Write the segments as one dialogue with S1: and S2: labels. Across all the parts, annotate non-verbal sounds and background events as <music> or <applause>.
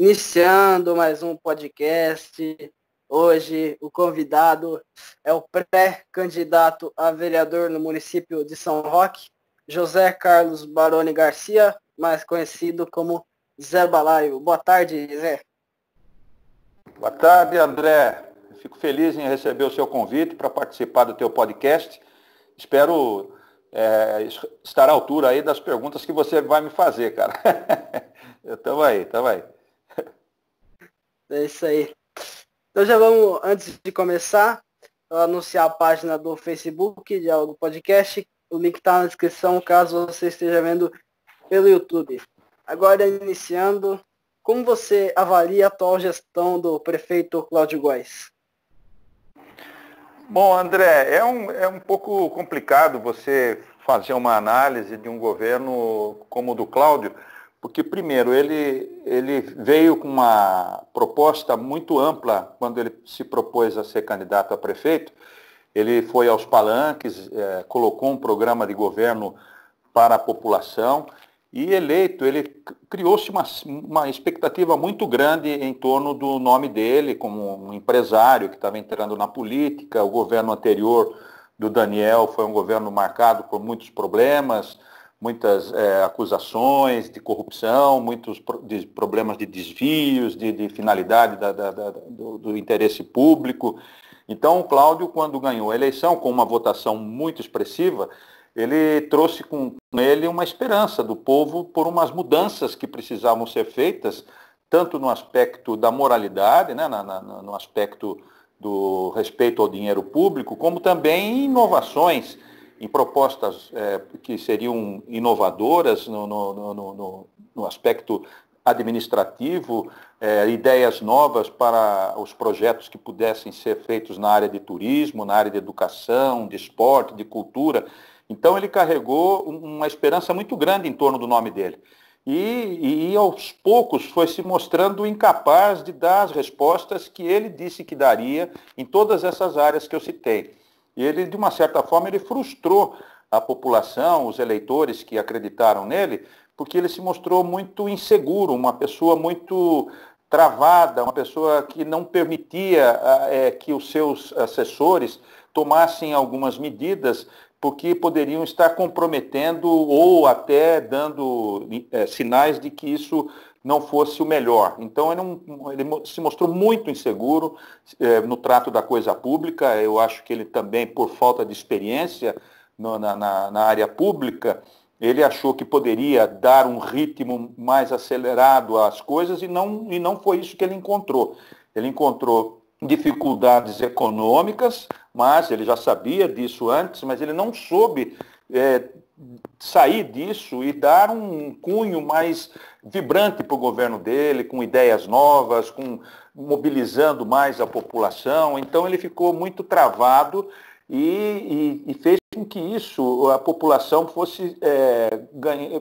S1: Iniciando mais um podcast. Hoje o convidado é o pré-candidato a vereador no município de São Roque, José Carlos Baroni Garcia, mais conhecido como Zé Balaio. Boa tarde, Zé.
S2: Boa tarde, André. Fico feliz em receber o seu convite para participar do teu podcast. Espero é, estar à altura aí das perguntas que você vai me fazer, cara. <laughs> Estamos aí, estamos aí.
S1: É isso aí. Então já vamos, antes de começar, anunciar a página do Facebook de algo podcast. O link está na descrição caso você esteja vendo pelo YouTube. Agora iniciando, como você avalia a atual gestão do prefeito Cláudio Góes?
S2: Bom, André, é um, é um pouco complicado você fazer uma análise de um governo como o do Cláudio, porque, primeiro, ele, ele veio com uma proposta muito ampla quando ele se propôs a ser candidato a prefeito. Ele foi aos palanques, é, colocou um programa de governo para a população e eleito, ele criou-se uma, uma expectativa muito grande em torno do nome dele como um empresário que estava entrando na política. O governo anterior do Daniel foi um governo marcado por muitos problemas, muitas é, acusações de corrupção, muitos pro, de problemas de desvios, de, de finalidade da, da, da, do, do, interesse público. Então, o Cláudio, quando ganhou a eleição, com uma votação muito expressiva, ele trouxe com ele uma esperança do povo por umas mudanças que precisavam ser feitas, tanto no aspecto da moralidade, né, na, na, no aspecto do respeito ao dinheiro público, como também inovações em propostas é, que seriam inovadoras no, no, no, no aspecto administrativo, é, ideias novas para os projetos que pudessem ser feitos na área de turismo, na área de educação, de esporte, de cultura. Então ele carregou uma esperança muito grande em torno do nome dele. E, e, aos poucos foi se mostrando incapaz de dar as respostas que ele disse que daria em todas essas áreas que eu citei. E ele, de uma certa forma, ele frustrou a população, os eleitores que acreditaram nele, porque ele se mostrou muito inseguro, uma pessoa muito travada, uma pessoa que não permitia é, que os seus assessores tomassem algumas medidas porque poderiam estar comprometendo ou até dando é, sinais de que isso não fosse o melhor. Então, ele, não, ele se mostrou muito inseguro é, no trato da coisa pública. Eu acho que ele também, por falta de experiência no, na, na, na área pública, ele achou que poderia dar um ritmo mais acelerado às coisas e não, e não foi isso que ele encontrou. Ele encontrou dificuldades econômicas, mas ele já sabia disso antes, mas ele não soube é, sair disso e dar um cunho mais vibrante para o governo dele, com ideias novas, com mobilizando mais a população. Então ele ficou muito travado e, e, e fez com que isso, a população fosse é,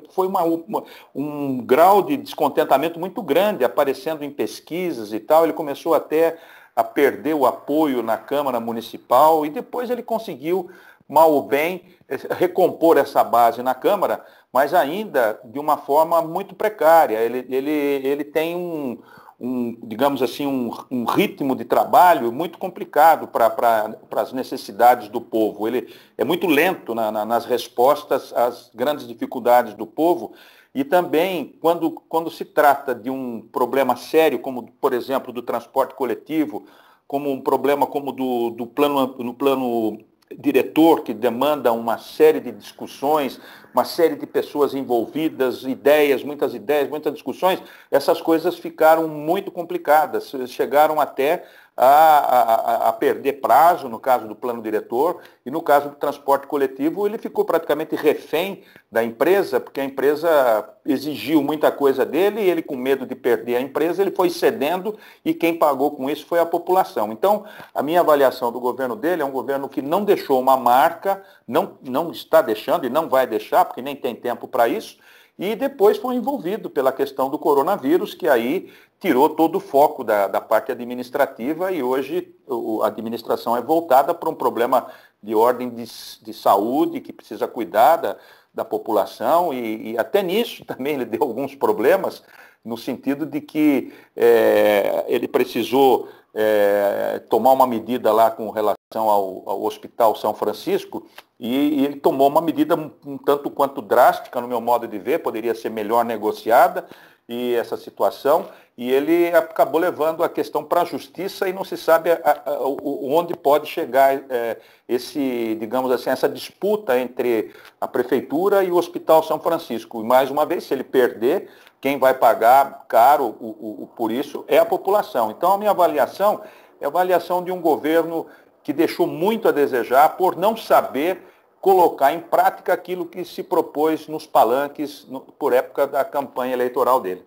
S2: foi uma, uma, um grau de descontentamento muito grande aparecendo em pesquisas e tal. Ele começou até a perder o apoio na Câmara Municipal e depois ele conseguiu, mal ou bem, recompor essa base na Câmara, mas ainda de uma forma muito precária. Ele, ele, ele tem um, um digamos assim, um, um, ritmo de trabalho muito complicado para as necessidades do povo. Ele é muito lento na, na, nas respostas às grandes dificuldades do povo e também, quando, quando se trata de um problema sério, como, por exemplo, do transporte coletivo, como um problema como do, do plano, no plano diretor, que demanda uma série de discussões, uma série de pessoas envolvidas, ideias, muitas ideias, muitas discussões, essas coisas ficaram muito complicadas, chegaram até a, a, a, perder prazo, no caso do plano diretor, e no caso do transporte coletivo, ele ficou praticamente refém da empresa, porque a empresa exigiu muita coisa dele, e ele, com medo de perder a empresa, ele foi cedendo, e quem pagou com isso foi a população. Então, a minha avaliação do governo dele é um governo que não deixou uma marca, não, não está deixando e não vai deixar, porque nem tem tempo para isso, e depois foi envolvido pela questão do coronavírus, que aí tirou todo o foco da, da parte administrativa e hoje a administração é voltada para um problema de ordem de, de saúde que precisa cuidar da, da população e, e, até nisso <laughs> também ele deu alguns problemas, no sentido de que é, ele precisou é, tomar uma medida lá com relação ao, ao Hospital São Francisco e, e, ele tomou uma medida um, um tanto quanto drástica, no meu modo de ver, poderia ser melhor negociada e essa situação, e ele acabou levando a questão para a justiça e não se sabe a, a, onde pode chegar é, esse, digamos assim, essa disputa entre a prefeitura e o Hospital São Francisco. E mais uma vez, se ele perder, quem vai pagar caro o, o, por isso é a população. Então, a minha avaliação é a avaliação de um governo que deixou muito a desejar por não saber colocar em prática aquilo que se propôs nos palanques no, por época da campanha eleitoral dele.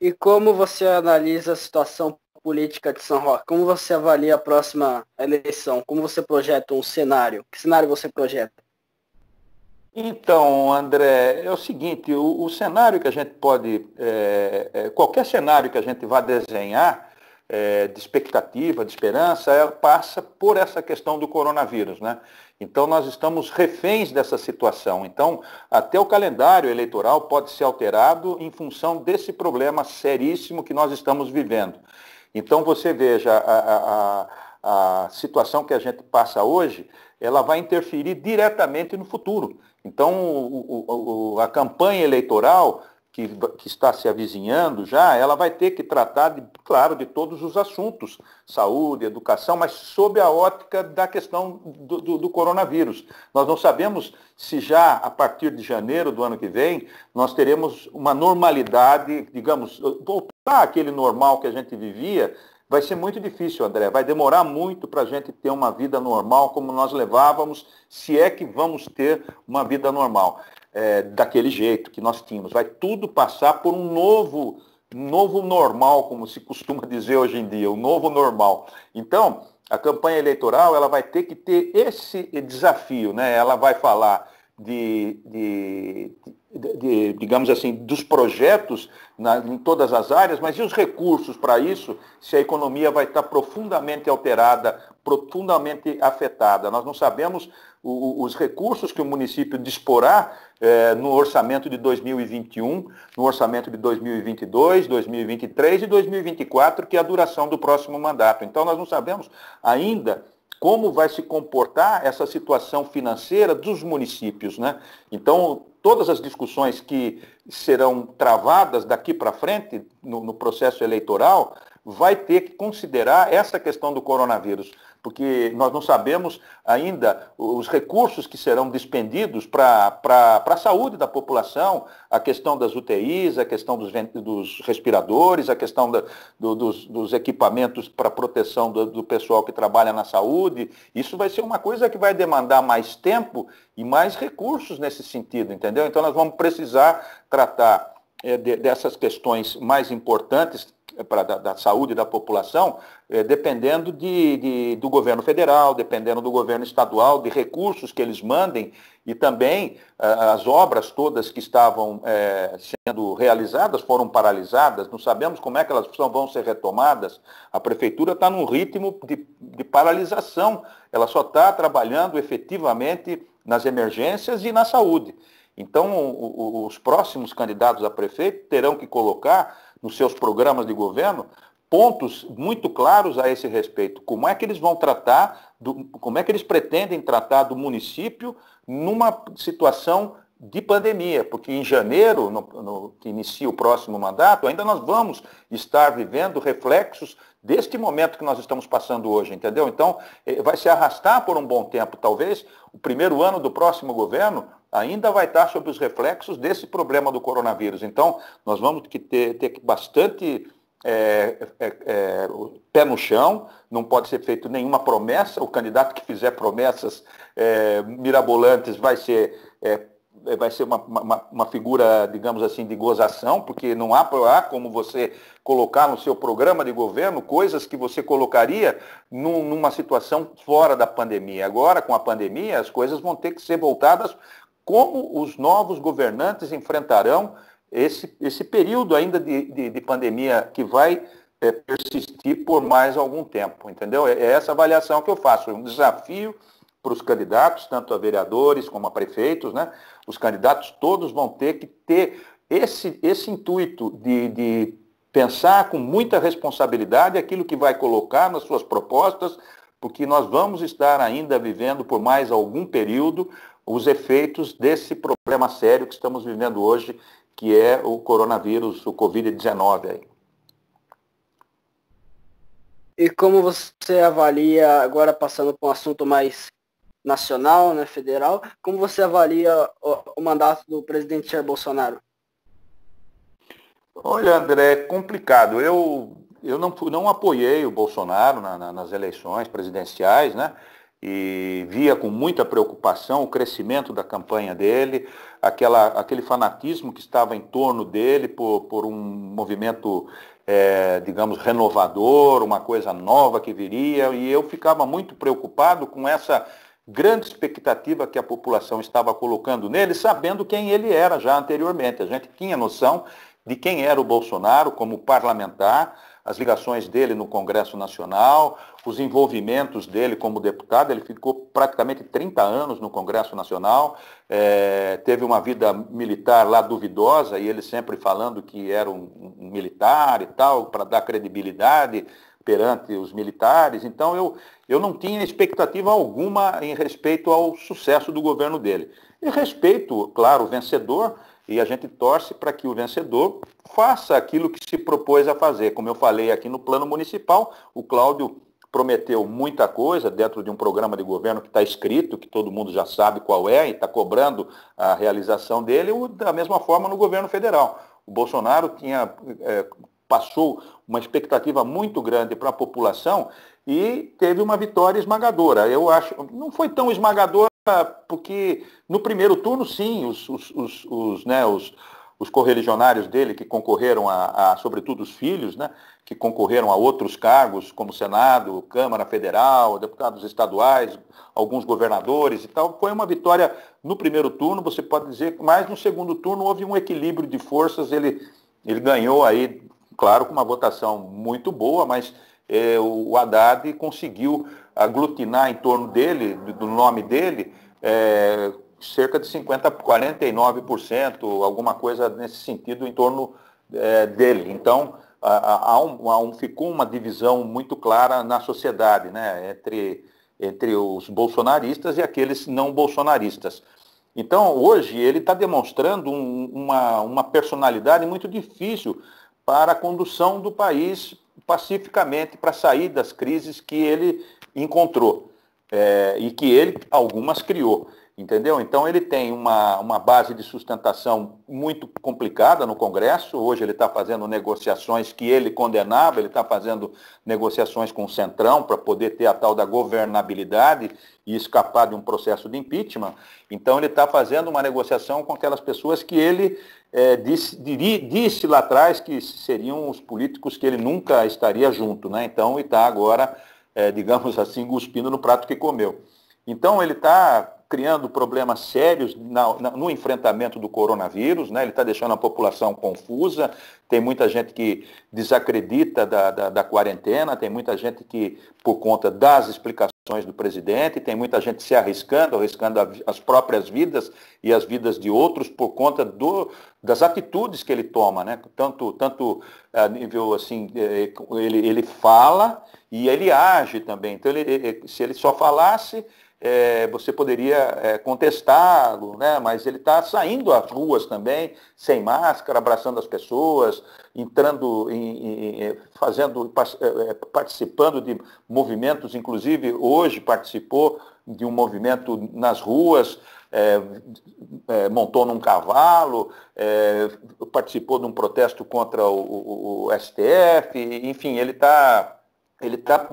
S1: E como você analisa a situação política de São Roque? Como você avalia a próxima eleição? Como você projeta um cenário? Que cenário você projeta?
S2: Então, André, é o seguinte, o, o cenário que a gente pode, é, é, qualquer cenário que a gente vá desenhar, é, de expectativa, de esperança, ela passa por essa questão do coronavírus. Né? Então, nós estamos reféns dessa situação. Então, até o calendário eleitoral pode ser alterado em função desse problema seríssimo que nós estamos vivendo. Então, você veja, a, a, a situação que a gente passa hoje, ela vai interferir diretamente no futuro. Então, o, o, a campanha eleitoral que, que, está se avizinhando já, ela vai ter que tratar, de, claro, de todos os assuntos, saúde, educação, mas sob a ótica da questão do, do, do, coronavírus. Nós não sabemos se já a partir de janeiro do ano que vem nós teremos uma normalidade, digamos, voltar àquele normal que a gente vivia. Vai ser muito difícil, André. Vai demorar muito para a gente ter uma vida normal como nós levávamos, se é que vamos ter uma vida normal é, daquele jeito que nós tínhamos. Vai tudo passar por um novo, novo normal, como se costuma <laughs> dizer hoje em dia, o novo normal. Então, a campanha eleitoral ela vai ter que ter esse desafio, né? Ela vai falar de, de, de, de, digamos assim, dos projetos na, em todas as áreas, mas e os recursos para isso, se a economia vai estar profundamente alterada, profundamente afetada? Nós não sabemos o, os recursos que o município disporá é, no orçamento de 2021, no orçamento de 2022, 2023 e 2024, que é a duração do próximo mandato. Então, nós não sabemos ainda como vai se comportar essa situação financeira dos municípios. Né? Então, todas as discussões que serão travadas daqui para frente no, no, processo eleitoral vai ter que considerar essa questão do coronavírus porque nós não sabemos ainda os recursos que serão despendidos para a saúde da população, a questão das UTIs, a questão dos, dos respiradores, a questão da, do, dos, dos, equipamentos para proteção do, do pessoal que trabalha na saúde. Isso vai ser uma coisa que vai demandar mais tempo e mais recursos nesse sentido, entendeu? Então nós vamos precisar tratar de, dessas questões mais importantes para da, da, saúde da população, é, dependendo de, de, do governo federal, dependendo do governo estadual, de recursos que eles mandem e também as obras todas que estavam é, sendo realizadas foram paralisadas, não sabemos como é que elas vão ser retomadas. A prefeitura está num ritmo de, de paralisação, ela só está trabalhando efetivamente nas emergências e na saúde. Então, os próximos candidatos a prefeito terão que colocar nos seus programas de governo pontos muito claros a esse respeito. Como é que eles vão tratar, do, como é que eles pretendem tratar do município numa situação de pandemia, porque em janeiro, no, no, que inicia o próximo mandato, ainda nós vamos estar vivendo reflexos deste momento que nós estamos passando hoje, entendeu? Então, eh, vai se arrastar por um bom tempo, talvez o primeiro ano do próximo governo ainda vai estar sob os reflexos desse problema do coronavírus. Então, nós vamos ter, ter bastante é, é, é, pé no chão, não pode ser feito nenhuma promessa, o candidato que fizer promessas é, mirabolantes vai ser é, vai ser uma, uma, uma, figura, digamos assim, de gozação, porque não há, há como você colocar no seu programa de governo coisas que você colocaria num, numa situação fora da pandemia. Agora, com a pandemia, as coisas vão ter que ser voltadas como os novos governantes enfrentarão esse, esse período ainda de, de, de pandemia que vai é, persistir por mais algum tempo, entendeu? É, é essa avaliação que eu faço, um desafio para os candidatos, tanto a vereadores como a prefeitos, né? Os candidatos todos vão ter que ter esse, esse intuito de, de pensar com muita responsabilidade aquilo que vai colocar nas suas propostas, porque nós vamos estar ainda vivendo por mais algum período os efeitos desse problema sério que estamos vivendo hoje, que é o coronavírus, o Covid-19.
S1: E como você avalia, agora passando para um assunto mais nacional, né, federal, como você avalia o, o mandato do presidente Jair Bolsonaro?
S2: Olha, André, é complicado. Eu, eu não, não apoiei o Bolsonaro na, na, nas eleições presidenciais, né? E via com muita preocupação o crescimento da campanha dele, aquela, aquele fanatismo que estava em torno dele por, por um movimento, é, digamos, renovador, uma coisa nova que viria, e eu ficava muito preocupado com essa grande expectativa que a população estava colocando nele, sabendo quem ele era já anteriormente. A gente tinha noção de quem era o Bolsonaro como parlamentar, as ligações dele no Congresso Nacional, os envolvimentos dele como deputado. Ele ficou praticamente 30 anos no Congresso Nacional, é, teve uma vida militar lá duvidosa, e ele sempre falando que era um, um militar e tal, para dar credibilidade perante os militares. Então eu, eu não tinha expectativa alguma em respeito ao sucesso do governo dele. E respeito, claro, o vencedor, e a gente torce para que o vencedor faça aquilo que se propôs a fazer. Como eu falei aqui no plano municipal, o Cláudio prometeu muita coisa dentro de um programa de governo que está escrito, que todo mundo já sabe qual é, e está cobrando a realização dele, da mesma forma no governo federal. O Bolsonaro tinha, é, passou uma expectativa muito grande para a população e teve uma vitória esmagadora. Eu acho, não foi tão esmagadora porque no primeiro turno, sim, os, os, os, os, né, os, os correligionários dele que concorreram a, a, sobretudo os filhos, né, que concorreram a outros cargos, como Senado, Câmara Federal, deputados estaduais, alguns governadores e tal, foi uma vitória no primeiro turno, você pode dizer, mas no segundo turno houve um equilíbrio de forças, ele, ele ganhou aí, claro, com uma votação muito boa, mas é, o Haddad conseguiu aglutinar em torno dele, do nome dele, é, cerca de 50%, 49%, alguma coisa nesse sentido em torno é, dele. Então, há um, há um, ficou uma divisão muito clara na sociedade, né, entre, entre os bolsonaristas e aqueles não bolsonaristas. Então, hoje, ele está demonstrando um, uma, uma personalidade muito difícil para a condução do país pacificamente para sair das crises que ele encontrou é, e que ele, algumas, criou. Entendeu? Então ele tem uma, uma base de sustentação muito complicada no Congresso. Hoje ele está fazendo negociações que ele condenava, ele está fazendo negociações com o Centrão para poder ter a tal da governabilidade e escapar de um processo de impeachment. Então ele está fazendo uma negociação com aquelas pessoas que ele é, disse, disse lá atrás que seriam os políticos que ele nunca estaria junto. Né? Então ele está agora, é, digamos assim, cuspindo no prato que comeu. Então ele está criando problemas sérios na, na, no enfrentamento do coronavírus, né? ele está deixando a população confusa, tem muita gente que desacredita da, da, da, quarentena, tem muita gente que, por conta das explicações do presidente, tem muita gente se arriscando, arriscando as próprias vidas e as vidas de outros por conta do, das atitudes que ele toma, né? tanto, tanto a nível assim, é, ele, ele fala e ele age também. Então, ele, se ele só falasse, é, você poderia é, contestá-lo, né? mas ele está saindo às ruas também, sem máscara, abraçando as pessoas, entrando, em, em, fazendo, é, é, participando de movimentos, inclusive hoje participou de um movimento nas ruas, é, é, montou num cavalo, participou de um protesto contra o, o, o STF, enfim, ele está ele está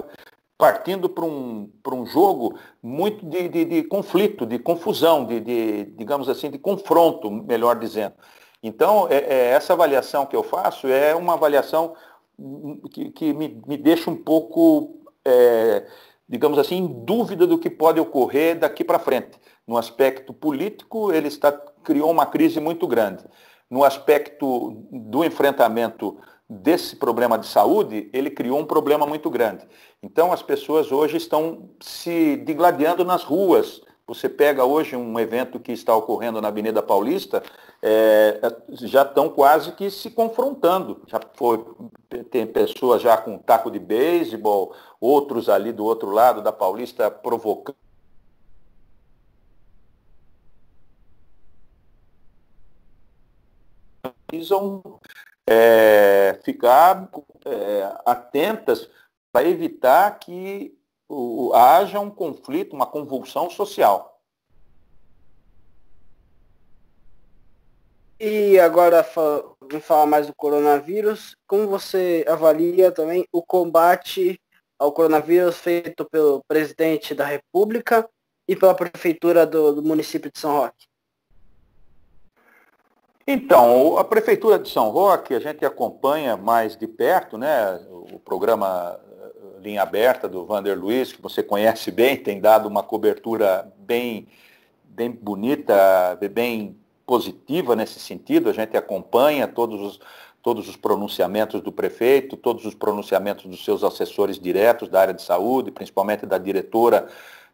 S2: partindo para um, um jogo muito de, de, de conflito, de confusão, de, de, digamos assim, de confronto, melhor dizendo. Então, é, é, essa avaliação que eu faço é uma avaliação que, que me, me deixa um pouco, é, digamos assim, em dúvida do que pode ocorrer daqui para frente. No aspecto político, ele está, criou uma crise muito grande. No aspecto do enfrentamento desse problema de saúde, ele criou um problema muito grande. Então as pessoas hoje estão se digladiando nas ruas. Você pega hoje um evento que está ocorrendo na Avenida Paulista, é, já estão quase que se confrontando. Já foi, tem pessoas já com taco de beisebol, outros ali do outro lado da Paulista provocando é, ficar é, atentas para evitar que o, haja um conflito, uma convulsão social.
S1: E agora vamos falar mais do coronavírus. Como você avalia também o combate ao coronavírus feito pelo presidente da República e pela prefeitura do, do município de São Roque?
S2: Então, a Prefeitura de São Roque, a gente acompanha mais de perto, né? O programa eh, Linha Aberta do Vander Luiz, que você conhece bem, tem dado uma cobertura bem, bem bonita, bem positiva nesse sentido. A gente acompanha todos os, todos os pronunciamentos do prefeito, todos os pronunciamentos dos seus assessores diretos da área de saúde, principalmente da diretora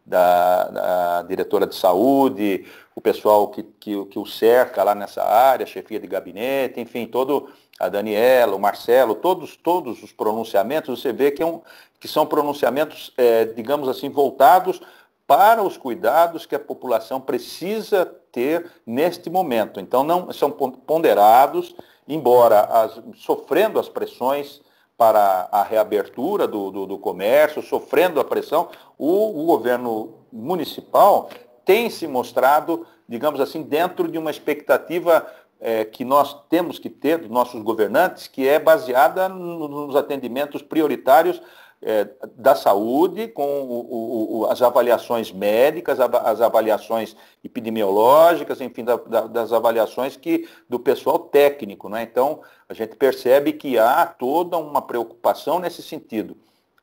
S2: da, da, diretora de saúde, o pessoal que, que, que, o cerca lá nessa área, chefia de gabinete, enfim, todo a Daniela, o Marcelo, todos, todos os pronunciamentos, você vê que, é um, que são pronunciamentos, é, digamos assim, voltados para os cuidados que a população precisa ter neste momento. Então, não são ponderados, embora as, sofrendo as pressões para a reabertura do, do, do comércio, sofrendo a pressão, o, o, governo municipal tem se mostrado, digamos assim, dentro de uma expectativa é, que nós temos que ter dos nossos governantes, que é baseada nos atendimentos prioritários é, da saúde, com o, o, as avaliações médicas, as avaliações epidemiológicas, enfim, da, da, das avaliações que, do pessoal técnico. Né? Então, a gente percebe que há toda uma preocupação nesse sentido.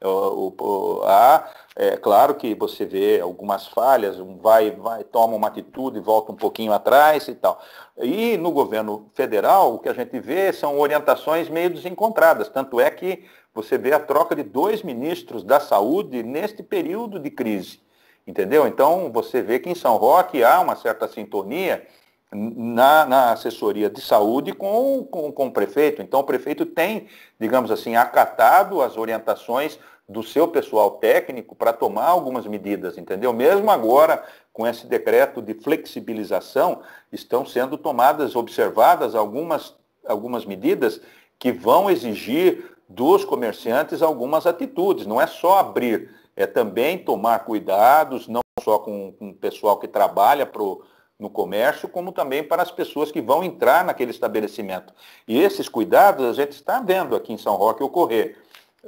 S2: O, o, há, é claro que você vê algumas falhas, vai, vai, toma uma atitude, volta um pouquinho atrás e tal. E no governo federal, o que a gente vê são orientações meio desencontradas. Tanto é que você vê a troca de dois ministros da saúde neste período de crise. Entendeu? Então, você vê que em São Roque há uma certa sintonia na, na assessoria de saúde com, com, com o prefeito. Então, o prefeito tem, digamos assim, acatado as orientações do seu pessoal técnico para tomar algumas medidas, entendeu? Mesmo agora, com esse decreto de flexibilização, estão sendo tomadas, observadas algumas, algumas medidas que vão exigir dos comerciantes algumas atitudes. Não é só abrir, é também tomar cuidados, não só com, com o pessoal que trabalha no comércio, como também para as pessoas que vão entrar naquele estabelecimento. E esses cuidados a gente está vendo aqui em São Roque ocorrer.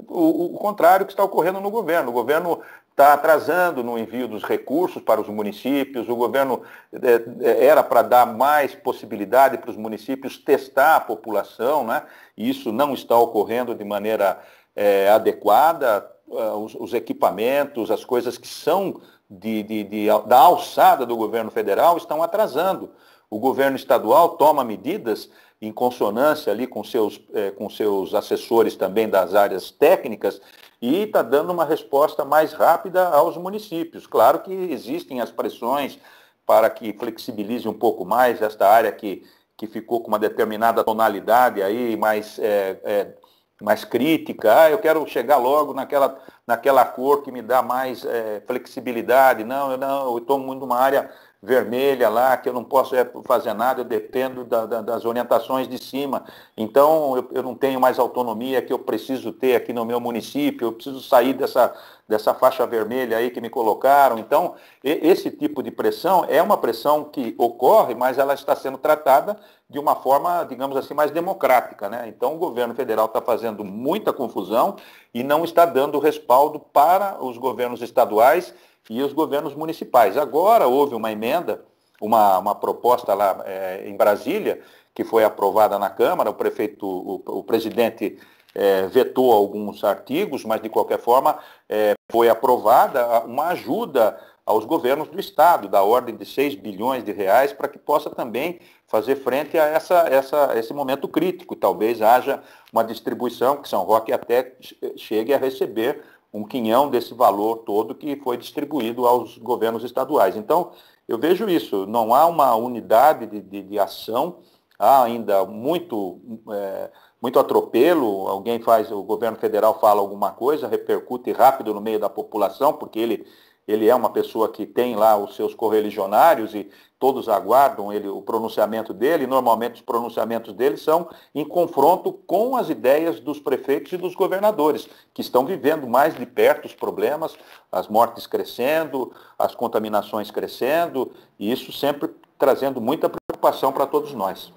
S2: O, o contrário que está ocorrendo no governo. O governo está atrasando no envio dos recursos para os municípios, o governo é, é, era para dar mais possibilidade para os municípios testar a população, né? e isso não está ocorrendo de maneira é, adequada, é, os, os, equipamentos, as coisas que são de, de, de, da alçada do governo federal estão atrasando. O governo estadual toma medidas em consonância ali com seus, é, com seus assessores também das áreas técnicas e está dando uma resposta mais rápida aos municípios. Claro que existem as pressões para que flexibilize um pouco mais esta área que, que ficou com uma determinada tonalidade aí, mais, é, é, mais crítica. Ah, eu quero chegar logo naquela, naquela cor que me dá mais é, flexibilidade. Não, eu não, estou muito numa área vermelha lá, que eu não posso é, fazer nada, eu dependo da, da, das orientações de cima. Então, eu, eu, não tenho mais autonomia que eu preciso ter aqui no meu município, eu preciso sair dessa, dessa faixa vermelha aí que me colocaram. Então, esse tipo de pressão é uma pressão que ocorre, mas ela está sendo tratada de uma forma, digamos assim, mais democrática. Né? Então, o governo federal está fazendo muita confusão e não está dando respaldo para os governos estaduais e os governos municipais. Agora houve uma emenda, uma, uma proposta lá é, em Brasília, que foi aprovada na Câmara, o prefeito, o, o presidente é, vetou alguns artigos, mas de qualquer forma é, foi aprovada uma ajuda aos governos do Estado, da ordem de 6 bilhões de reais, para que possa também fazer frente a essa, essa, esse momento crítico. Talvez haja uma distribuição que São Roque até chegue a receber um quinhão desse valor todo que foi distribuído aos governos estaduais. Então, eu vejo isso, não há uma unidade de, de, de ação, há ainda muito, é, muito atropelo, alguém faz, o governo federal fala alguma coisa, repercute rápido no meio da população, porque ele ele é uma pessoa que tem lá os seus correligionários e todos aguardam ele, o pronunciamento dele. Normalmente os pronunciamentos dele são em confronto com as ideias dos prefeitos e dos governadores, que estão vivendo mais de perto os problemas, as mortes crescendo, as contaminações crescendo, e isso sempre trazendo muita preocupação para todos nós.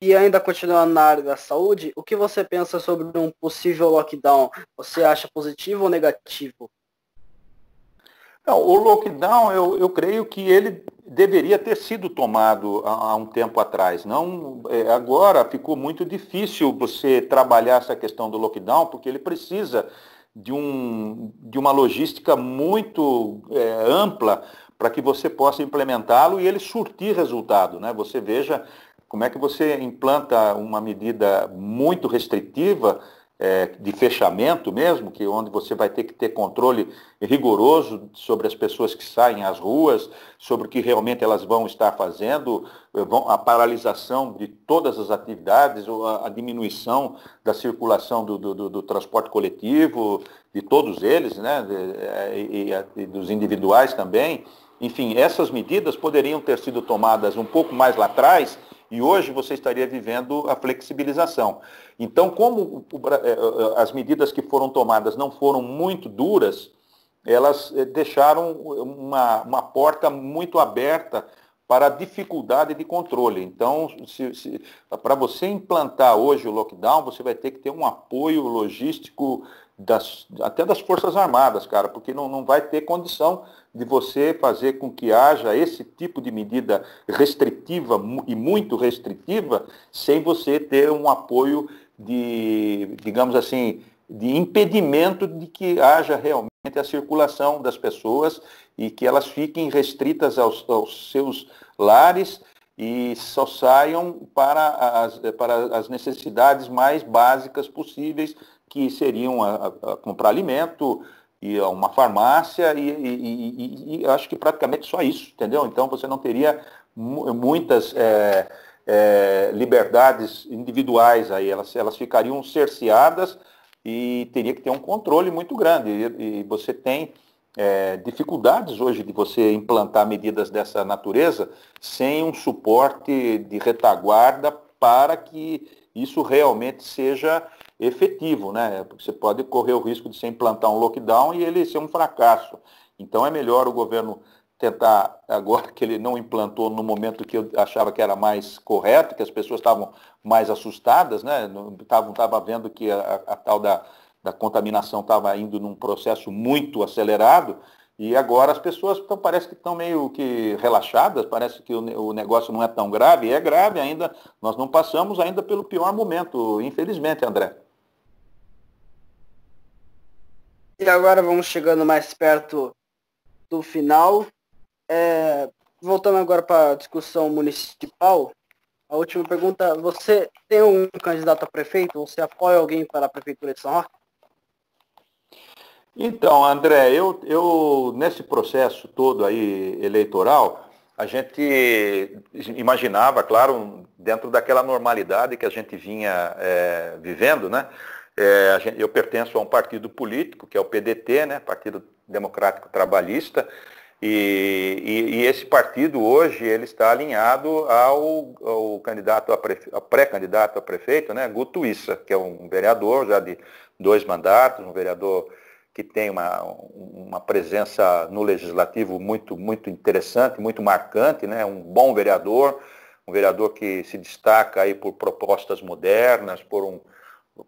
S1: E ainda continuando na área da saúde, o que você pensa sobre um possível lockdown? Você acha positivo ou negativo?
S2: Não, o lockdown, eu, eu creio que ele deveria ter sido tomado há, há um tempo atrás. Não, é, agora ficou muito difícil você trabalhar essa questão do lockdown, porque ele precisa de, um, de uma logística muito é, ampla para que você possa implementá-lo e ele surtir resultado. Né? Você veja como é que você implanta uma medida muito restritiva, é, de fechamento mesmo, que onde você vai ter que ter controle rigoroso sobre as pessoas que saem às ruas, sobre o que realmente elas vão estar fazendo, a paralisação de todas as atividades, a, diminuição da circulação do, do, do, transporte coletivo, de todos eles, né, e, e, e dos individuais também. Enfim, essas medidas poderiam ter sido tomadas um pouco mais lá atrás e hoje você estaria vivendo a flexibilização. Então, como eh, eh, as medidas que foram tomadas não foram muito duras, elas eh, deixaram uma, uma porta muito aberta para a dificuldade de controle. Então, para você implantar hoje o lockdown, você vai ter que ter um apoio logístico das, até das Forças Armadas, cara, porque não, não vai ter condição de você fazer com que haja esse tipo de medida restritiva e muito restritiva sem você ter um apoio de, digamos assim, de impedimento de que haja realmente a circulação das pessoas e que elas fiquem restritas aos, aos seus lares e só saiam para as, para as necessidades mais básicas possíveis, que seriam a, a comprar alimento, e uma farmácia e, e, e, e, acho que praticamente só isso, entendeu? Então você não teria muitas é, é, liberdades individuais aí, elas, elas ficariam cerceadas e teria que ter um controle muito grande. E, você tem é, dificuldades hoje de você implantar medidas dessa natureza sem um suporte de retaguarda para que isso realmente seja efetivo, né? Porque você pode correr o risco de se implantar um lockdown e ele ser um fracasso. Então é melhor o governo tentar, agora que ele não implantou no momento que eu achava que era mais correto, que as pessoas estavam mais assustadas, né? Estavam tava vendo que a, a tal da, da contaminação estava indo num processo muito acelerado, e agora as pessoas tão, parece que estão meio que relaxadas, parece que o, o, negócio não é tão grave, é grave ainda, nós não passamos ainda pelo pior momento, infelizmente, André.
S1: E agora vamos chegando mais perto do final. É, voltando agora para a discussão municipal, a última pergunta, você tem um candidato a prefeito? Você apoia alguém para a prefeitura de São Roque?
S2: Então, André, eu, eu nesse processo todo aí eleitoral, a gente imaginava, claro, dentro daquela normalidade que a gente vinha é, vivendo, né? É, gente, eu pertenço a um partido político, que é o PDT, né, Partido Democrático Trabalhista, e, e, e esse partido hoje ele está alinhado ao, ao candidato a, prefe, pré-candidato a prefeito, né, Guto Issa, que é um vereador já de dois mandatos, um vereador que tem uma, uma presença no legislativo muito, muito interessante, muito marcante, né, um bom vereador, um vereador que se destaca aí por propostas modernas, por um,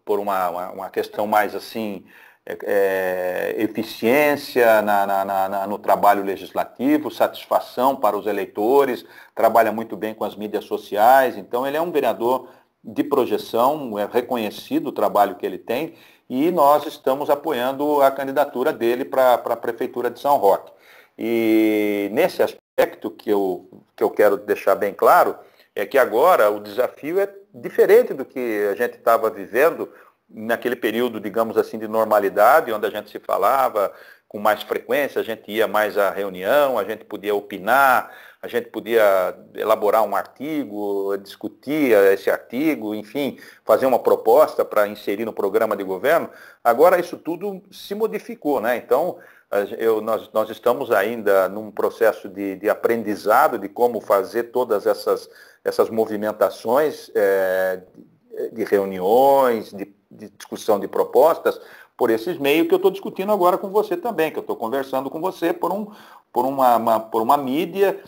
S2: por uma, uma, uma questão mais assim, é, é, eficiência na, na, na, no trabalho legislativo, satisfação para os eleitores, trabalha muito bem com as mídias sociais, então ele é um vereador de projeção, é reconhecido o trabalho que ele tem e nós estamos apoiando a candidatura dele para a Prefeitura de São Roque. E nesse aspecto que eu, que eu quero deixar bem claro, é que agora o desafio é diferente do que a gente estava vivendo naquele período, digamos assim, de normalidade, onde a gente se falava com mais frequência, a gente ia mais à reunião, a gente podia opinar, a gente podia elaborar um artigo, discutir esse artigo, enfim, fazer uma proposta para inserir no programa de governo. Agora isso tudo se modificou, né? Então, eu, nós, nós, estamos ainda num processo de, de, aprendizado de como fazer todas essas, essas movimentações é, de reuniões, de, de discussão de propostas, por esses meios que eu estou discutindo agora com você também, que eu estou conversando com você por, um, por, uma, uma, por uma mídia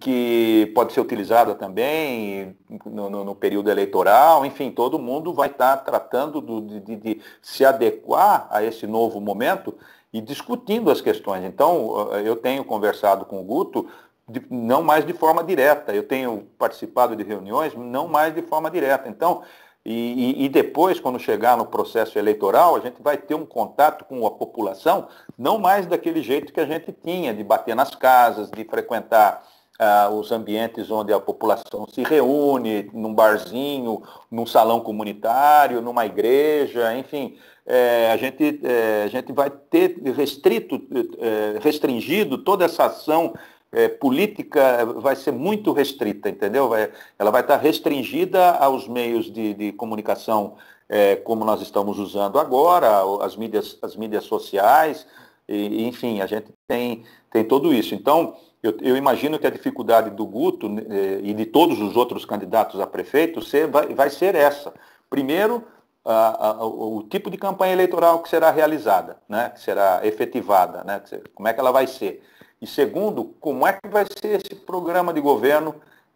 S2: que pode ser utilizada também no, no, no, período eleitoral, enfim, todo mundo vai estar tratando do, de, de, se adequar a esse novo momento e discutindo as questões. Então, eu tenho conversado com o Guto, de, não mais de forma direta, eu tenho participado de reuniões, não mais de forma direta. Então, e, e, e, depois, quando chegar no processo eleitoral, a gente vai ter um contato com a população, não mais daquele jeito que a gente tinha, de bater nas casas, de frequentar ah, os ambientes onde a população se reúne, num barzinho, num salão comunitário, numa igreja, enfim. É, a, gente, é, a gente vai ter restrito, é, restringido toda essa ação é, política vai ser muito restrita, entendeu? Vai, ela vai estar restringida aos meios de, de comunicação é, como nós estamos usando agora, as mídias, as mídias sociais, e, enfim, a gente tem, tem tudo isso. Então, eu, eu imagino que a dificuldade do Guto é, e de todos os outros candidatos a prefeito ser, vai, vai ser essa. Primeiro, a, a, o tipo de campanha eleitoral que será realizada, né, que será efetivada, né, como é que ela vai ser. E segundo, como é que vai ser esse programa de governo?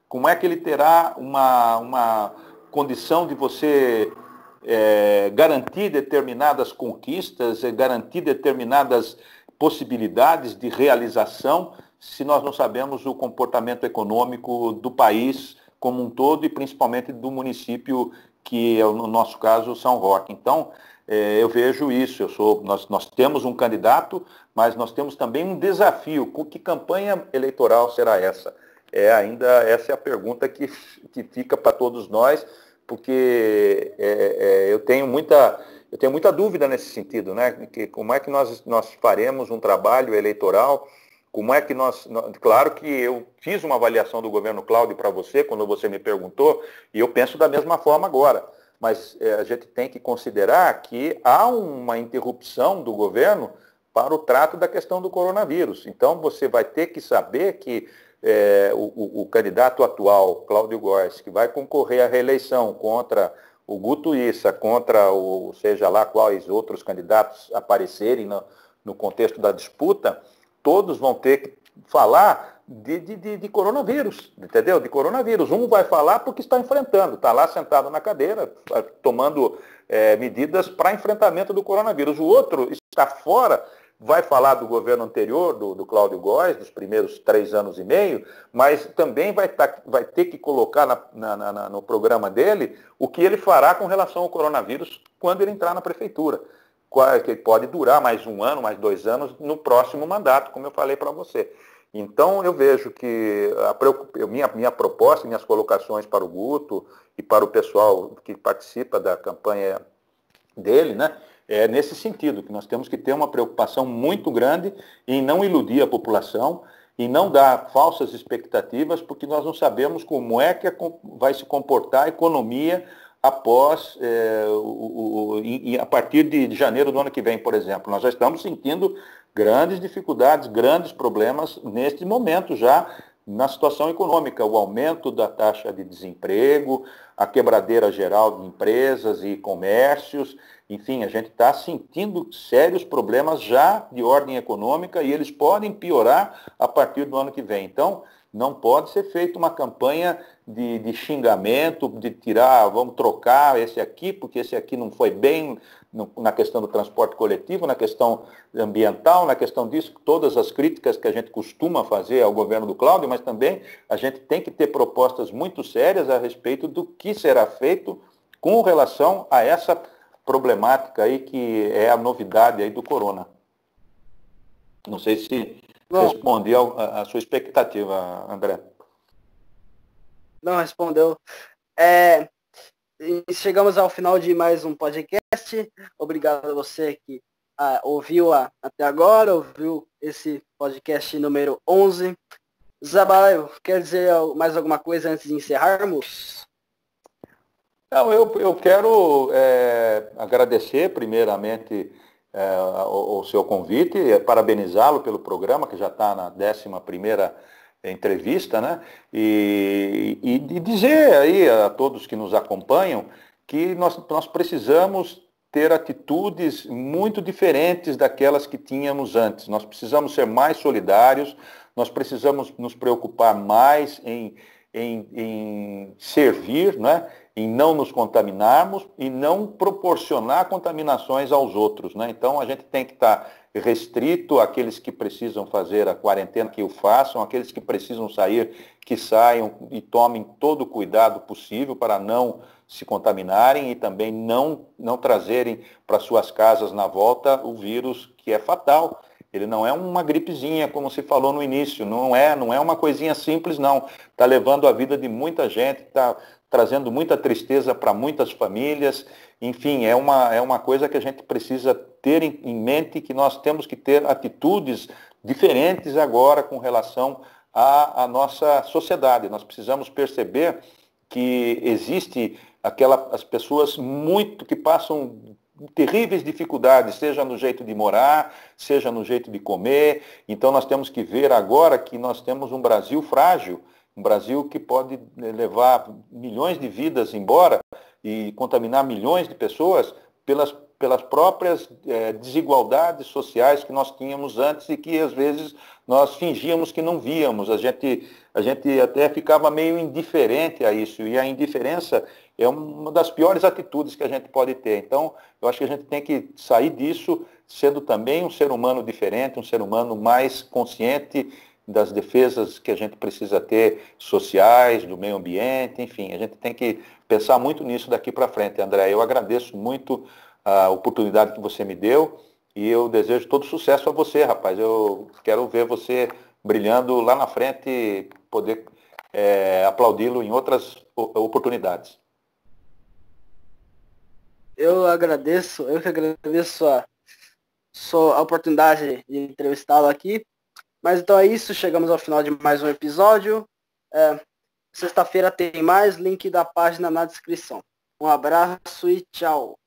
S2: Como é que ele terá uma, uma condição de você é, garantir determinadas conquistas, garantir determinadas possibilidades de realização, se nós não sabemos o comportamento econômico do país como um todo e principalmente do município, que é, no nosso caso, São Roque. Então, é, eu vejo isso. Eu sou, nós, nós temos um candidato, mas nós temos também um desafio. Que campanha eleitoral será essa? É ainda essa é a pergunta que, que fica para todos nós, porque é, é, eu tenho muita eu tenho muita dúvida nesse sentido, né? Que, como é que nós, nós faremos um trabalho eleitoral? Como é que nós, Claro que eu fiz uma avaliação do governo Cláudio para você, quando você me perguntou, e eu penso da mesma forma agora mas é, a gente tem que considerar que há uma interrupção do governo para o trato da questão do coronavírus. Então, você vai ter que saber que é, o, o, candidato atual, Cláudio Góes, que vai concorrer à reeleição contra o Guto Issa, contra o, seja lá quais outros candidatos aparecerem no, no contexto da disputa, todos vão ter que falar de, de, de, coronavírus, entendeu? De coronavírus. Um vai falar porque está enfrentando, está lá sentado na cadeira, tomando é, medidas para enfrentamento do coronavírus. O outro está fora, vai falar do governo anterior, do, do Cláudio Góes, dos primeiros três anos e meio, mas também vai, tá, vai ter que colocar na, na, na, no programa dele o que ele fará com relação ao coronavírus quando ele entrar na prefeitura que pode durar mais um ano, mais dois anos no próximo mandato, como eu falei para você. Então, eu vejo que a minha, minha proposta, minhas colocações para o Guto e para o pessoal que participa da campanha dele, né, é nesse sentido, que nós temos que ter uma preocupação muito grande em não iludir a população, e não dar falsas expectativas, porque nós não sabemos como é que vai se comportar a economia após, é, o, o, a partir de janeiro do ano que vem, por exemplo. Nós já estamos sentindo grandes dificuldades, grandes problemas neste momento já na situação econômica, o aumento da taxa de desemprego, a quebradeira geral de empresas e comércios, enfim, a gente está sentindo sérios problemas já de ordem econômica e eles podem piorar a partir do ano que vem. Então, não pode ser feita uma campanha de, de, xingamento, de tirar, vamos trocar esse aqui, porque esse aqui não foi bem no, na questão do transporte coletivo, na questão ambiental, na questão disso, todas as críticas que a gente costuma fazer ao governo do Cláudio, mas também a gente tem que ter propostas muito sérias a respeito do que será feito com relação a essa problemática aí que é a novidade aí do corona. Não sei se Bom, respondeu a, a, sua expectativa, André.
S1: Não respondeu. É, chegamos ao final de mais um podcast. Obrigado a você que ah, ouviu a, até agora, ouviu esse podcast número 11. Zabalaio, quer dizer mais alguma coisa antes de encerrarmos?
S2: Não, eu, eu quero é, agradecer primeiramente é, o, o, seu convite, parabenizá-lo pelo programa, que já está na 11 primeira entrevista, né? E, e, e, dizer aí a todos que nos acompanham que nós, nós precisamos ter atitudes muito diferentes daquelas que tínhamos antes. Nós precisamos ser mais solidários, nós precisamos nos preocupar mais em, em, em servir, né? Em não nos contaminarmos e não proporcionar contaminações aos outros. Né? Então a gente tem que estar restrito àqueles que precisam fazer a quarentena, que o façam, aqueles que precisam sair, que saiam e tomem todo o cuidado possível para não se contaminarem e também não, não trazerem para suas casas na volta o vírus que é fatal. Ele não é uma gripezinha, como se falou no início, não é, não é uma coisinha simples, não. Está levando a vida de muita gente, está trazendo muita tristeza para muitas famílias. Enfim, é uma, é uma coisa que a gente precisa ter em, em mente que nós temos que ter atitudes diferentes agora com relação à, à nossa sociedade. Nós precisamos perceber que existe aquela, as pessoas muito que passam terríveis dificuldades, seja no jeito de morar, seja no jeito de comer. Então nós temos que ver agora que nós temos um Brasil frágil um Brasil que pode né, levar milhões de vidas embora e contaminar milhões de pessoas pelas, pelas próprias é, desigualdades sociais que nós tínhamos antes e que às vezes nós fingíamos que não víamos. A gente, a gente até ficava meio indiferente a isso. E a indiferença é uma das piores atitudes que a gente pode ter. Então, eu acho que a gente tem que sair disso sendo também um ser humano diferente, um ser humano mais consciente das defesas que a gente precisa ter sociais, do meio ambiente, enfim, a gente tem que pensar muito nisso daqui para frente, André. Eu agradeço muito a oportunidade que você me deu e eu desejo todo sucesso a você, rapaz. Eu quero ver você brilhando lá na frente e poder é, aplaudi-lo em outras oportunidades.
S1: Eu agradeço, eu que agradeço a, a oportunidade de entrevistá-lo aqui. Mas então é isso, chegamos ao final de mais um episódio. É, Sexta-feira tem mais, link da página na descrição. Um abraço e tchau.